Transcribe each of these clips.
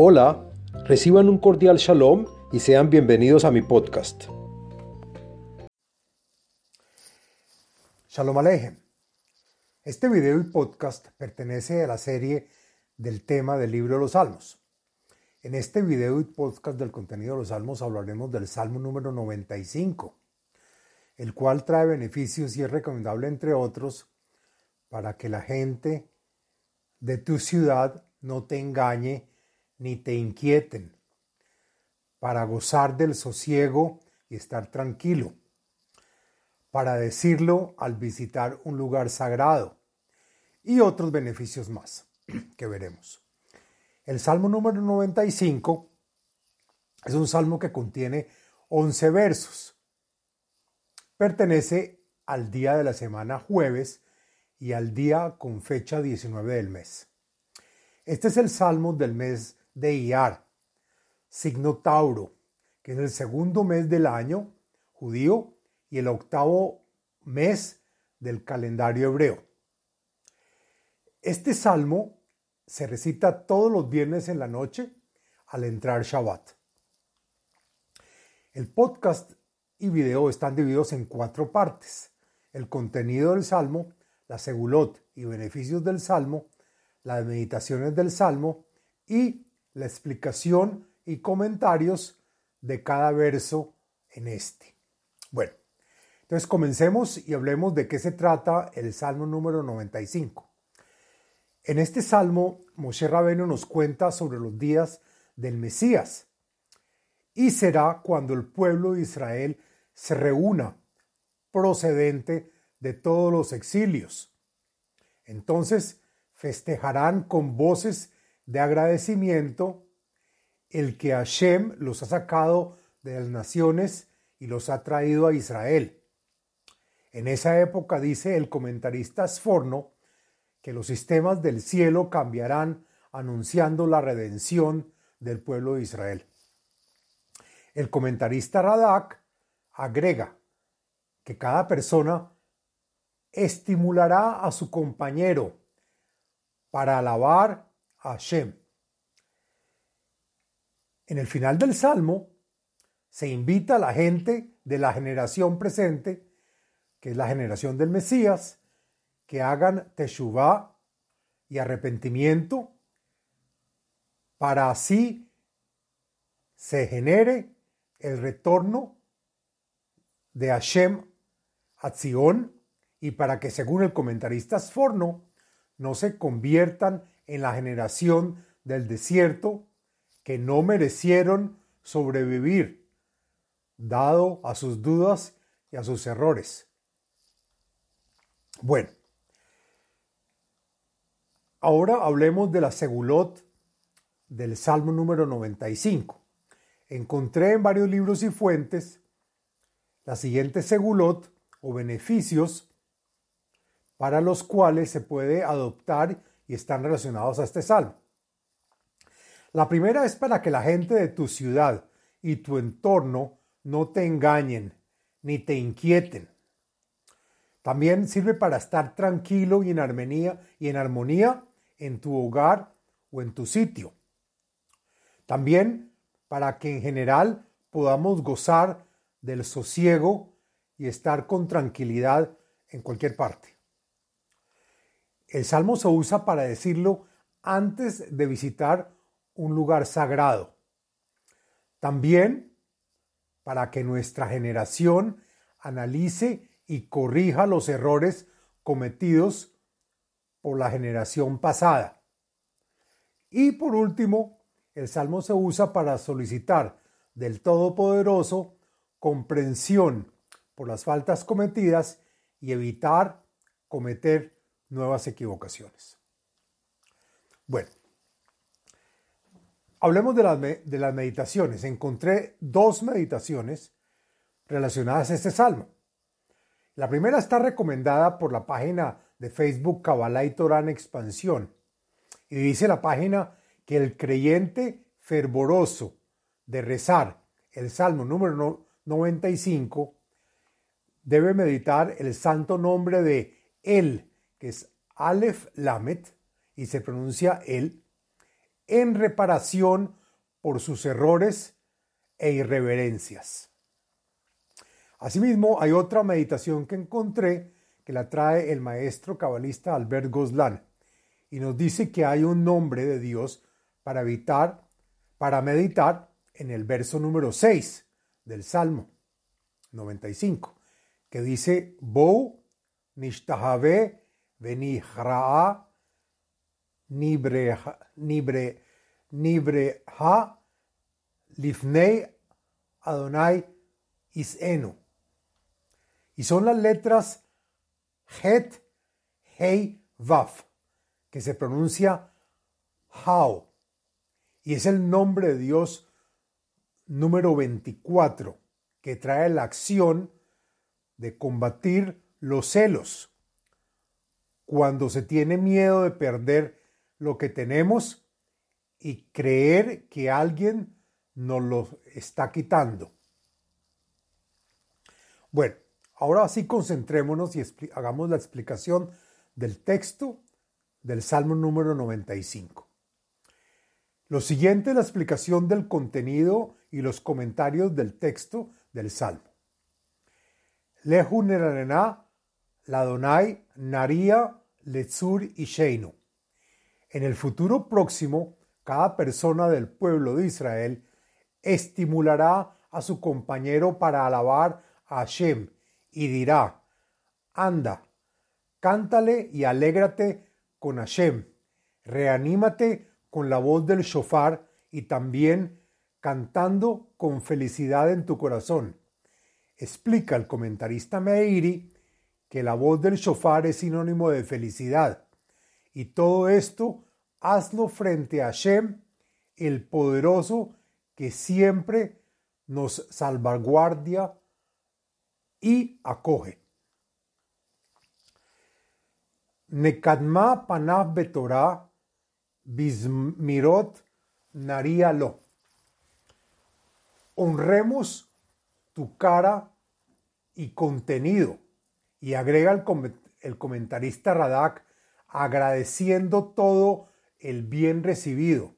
Hola, reciban un cordial shalom y sean bienvenidos a mi podcast. Shalom Alejem. Este video y podcast pertenece a la serie del tema del libro de los Salmos. En este video y podcast del contenido de los Salmos hablaremos del Salmo número 95, el cual trae beneficios y es recomendable, entre otros, para que la gente de tu ciudad no te engañe ni te inquieten, para gozar del sosiego y estar tranquilo, para decirlo al visitar un lugar sagrado y otros beneficios más que veremos. El Salmo número 95 es un salmo que contiene 11 versos. Pertenece al día de la semana jueves y al día con fecha 19 del mes. Este es el salmo del mes de Iar, signo Tauro, que es el segundo mes del año judío y el octavo mes del calendario hebreo. Este salmo se recita todos los viernes en la noche al entrar Shabbat. El podcast y video están divididos en cuatro partes. El contenido del salmo, la segulot y beneficios del salmo, las meditaciones del salmo y la explicación y comentarios de cada verso en este. Bueno, entonces comencemos y hablemos de qué se trata el Salmo número 95. En este Salmo, Moshe Rabeno nos cuenta sobre los días del Mesías y será cuando el pueblo de Israel se reúna procedente de todos los exilios. Entonces festejarán con voces de agradecimiento el que Hashem los ha sacado de las naciones y los ha traído a Israel. En esa época dice el comentarista Sforno que los sistemas del cielo cambiarán anunciando la redención del pueblo de Israel. El comentarista Radak agrega que cada persona estimulará a su compañero para alabar Hashem. En el final del Salmo se invita a la gente de la generación presente, que es la generación del Mesías, que hagan teshuvah y arrepentimiento para así se genere el retorno de Hashem a Zion y para que, según el comentarista Sforno, no se conviertan en la generación del desierto que no merecieron sobrevivir, dado a sus dudas y a sus errores. Bueno, ahora hablemos de la segulot del Salmo número 95. Encontré en varios libros y fuentes la siguiente segulot o beneficios para los cuales se puede adoptar y están relacionados a este salmo. La primera es para que la gente de tu ciudad y tu entorno no te engañen ni te inquieten. También sirve para estar tranquilo y en armonía y en armonía en tu hogar o en tu sitio. También para que en general podamos gozar del sosiego y estar con tranquilidad en cualquier parte. El salmo se usa para decirlo antes de visitar un lugar sagrado. También para que nuestra generación analice y corrija los errores cometidos por la generación pasada. Y por último, el salmo se usa para solicitar del Todopoderoso comprensión por las faltas cometidas y evitar cometer nuevas equivocaciones. Bueno, hablemos de las, de las meditaciones. Encontré dos meditaciones relacionadas a este salmo. La primera está recomendada por la página de Facebook Kabbalah y Torah en Expansión. Y dice la página que el creyente fervoroso de rezar el Salmo número 95 debe meditar el santo nombre de Él, que es Aleph Lamet, y se pronuncia él, en reparación por sus errores e irreverencias. Asimismo, hay otra meditación que encontré que la trae el maestro cabalista Albert Goslan y nos dice que hay un nombre de Dios para evitar, para meditar en el verso número 6 del Salmo 95, que dice, Bo nishtahave venihraa nibreha lifnei Adonai isenu. Y son las letras Het, Hei, Vaf, que se pronuncia Hao. Y es el nombre de Dios número 24, que trae la acción de combatir los celos. Cuando se tiene miedo de perder lo que tenemos y creer que alguien nos lo está quitando. Bueno, Ahora sí concentrémonos y hagamos la explicación del texto del Salmo número 95. Lo siguiente es la explicación del contenido y los comentarios del texto del Salmo. Lehu la Ladonai, Naria, Letzur y Sheinu. En el futuro próximo, cada persona del pueblo de Israel estimulará a su compañero para alabar a Hashem y dirá, anda, cántale y alégrate con Hashem, reanímate con la voz del shofar y también cantando con felicidad en tu corazón. Explica el comentarista Meiri que la voz del shofar es sinónimo de felicidad y todo esto hazlo frente a Hashem, el poderoso que siempre nos salvaguardia y acoge. Nekadma panav betorah bismirot lo. Honremos tu cara y contenido. Y agrega el, comentarista Radak agradeciendo todo el bien recibido,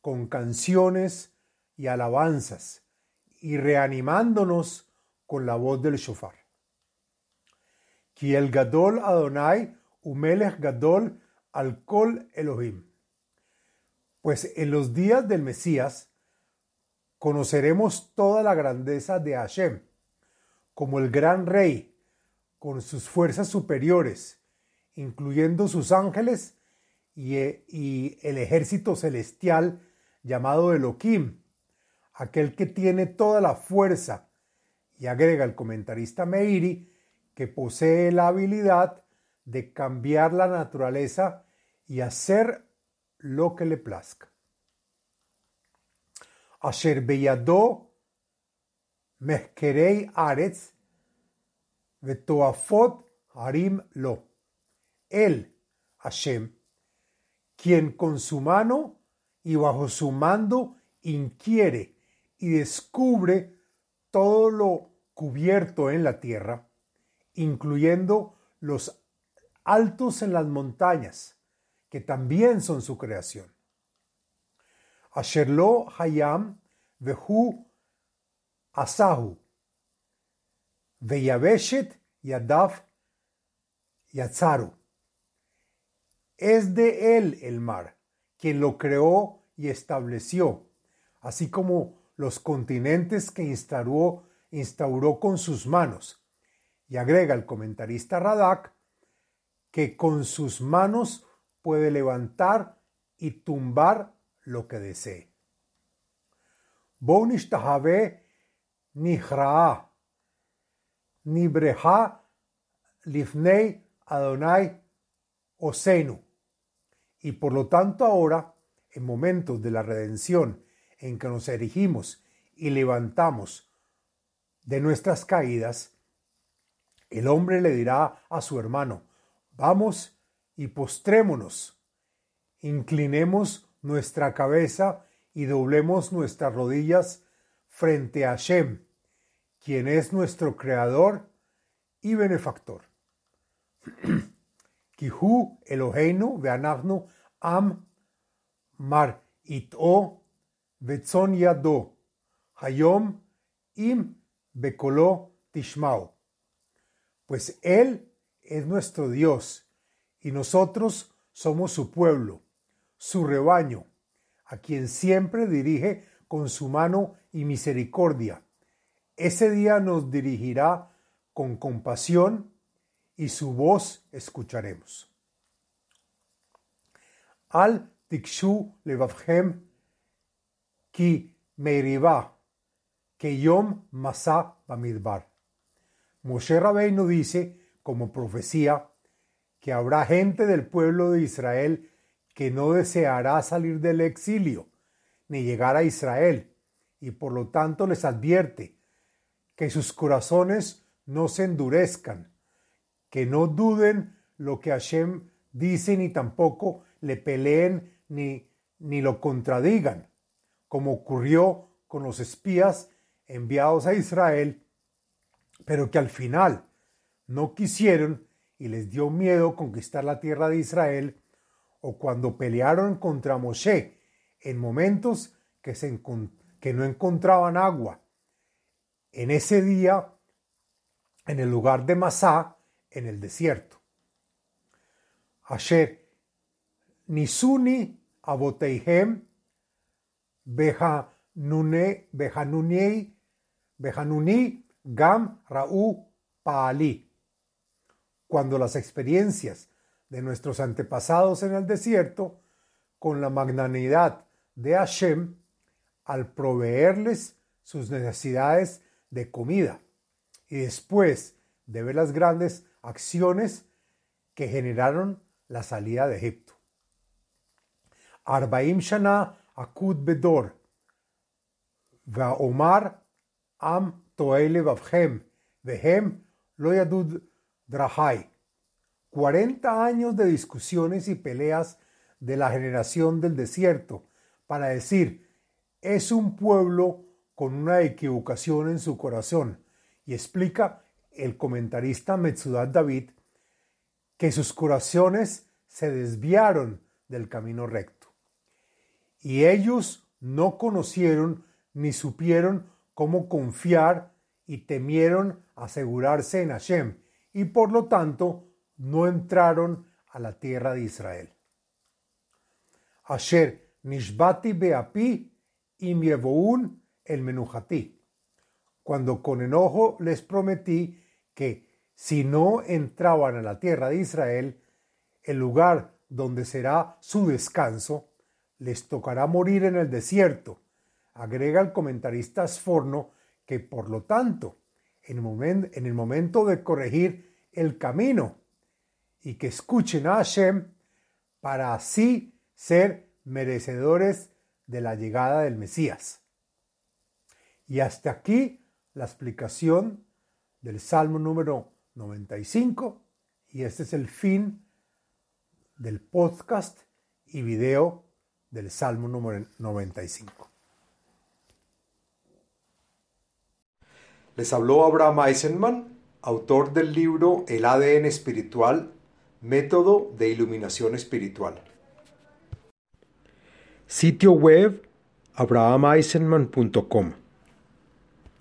con canciones y alabanzas, y reanimándonos con la voz del shofar. Kiel Gadol Adonai Umelech Gadol al Kol Elohim. Pues en los días del Mesías conoceremos toda la grandeza de Hashem, como el gran rey, con sus fuerzas superiores, incluyendo sus ángeles y, y el ejército celestial llamado Elohim, aquel que tiene toda la fuerza y agrega el comentarista Meiri que posee la habilidad de cambiar la naturaleza y hacer lo que le plazca. Asher beyado mehkerei aretz vetoafot harim lo. Él, Hashem, quien con su mano y bajo su mando inquiere y descubre todo lo cubierto en la tierra, incluyendo los altos en las montañas, que también son su creación. Asherlo Hayam Vehu Asahu Veyabeshet Yadav Yatzaru. Es de él el mar, quien lo creó y estableció, así como los continentes que instauró, instauró con sus manos. Y agrega el comentarista Radak que con sus manos puede levantar y tumbar lo que desee. Bonishtahabe nihraa, nibreha lifnei Adonai Osenu. Y por lo tanto ahora, en momentos de la redención en que nos erigimos y levantamos de nuestras caídas, el hombre le dirá a su hermano, vamos y postrémonos, inclinemos nuestra cabeza y doblemos nuestras rodillas frente a Shem, quien es nuestro creador y benefactor. Kihu Eloheinu veanachnu am mar it'o vetzon yado, hayom im bekolo tishmao. Pues Él es nuestro Dios y nosotros somos su pueblo, su rebaño, a quien siempre dirige con su mano y misericordia. Ese día nos dirigirá con compasión y su voz escucharemos. Al tikshu levavhem ki meiriba que yom masa bamidbar. Moshe Rabbeinu dice, como profecía, que habrá gente del pueblo de Israel que no deseará salir del exilio ni llegar a Israel, y por lo tanto les advierte que sus corazones no se endurezcan, que no duden lo que Hashem dice ni tampoco le peleen ni, ni lo contradigan, como ocurrió con los espías enviados a Israel, pero que al final no quisieron y les dio miedo conquistar la tierra de Israel, o cuando pelearon contra Moshe en momentos que, se que no encontraban agua. En ese día, en el lugar de Masá, en el desierto. Asher, Nisuni Aboteihem, Behanunei, Behanuni Gam Ra'u Paali. Cuando las experiencias de nuestros antepasados en el desierto, con la magnanimidad de Hashem, al proveerles sus necesidades de comida, y después de ver las grandes acciones que generaron la salida de Egipto. Arbaim Shana Akud Bedor, Omar Am Toele Bavhem, Vehem Loyadud Drahai. 40 años de discusiones y peleas de la generación del desierto para decir, es un pueblo con una equivocación en su corazón. Y explica el comentarista Metzudat David que sus corazones se desviaron del camino recto. Y ellos no conocieron ni supieron cómo confiar y temieron asegurarse en Hashem y por lo tanto no entraron a la tierra de Israel. Asher nishbati beapi y el menujati. Cuando con enojo les prometí que si no entraban a la tierra de Israel, el lugar donde será su descanso, les tocará morir en el desierto. Agrega el comentarista Sforno que por lo tanto, en el, momento de corregir el camino y que escuchen a Hashem para así ser merecedores de la llegada del Mesías. Y hasta aquí la explicación del Salmo número 95 y este es el fin del podcast y video del Salmo número 95. Les habló Abraham Eisenman, autor del libro El ADN espiritual, método de iluminación espiritual. Sitio web abrahameisenman.com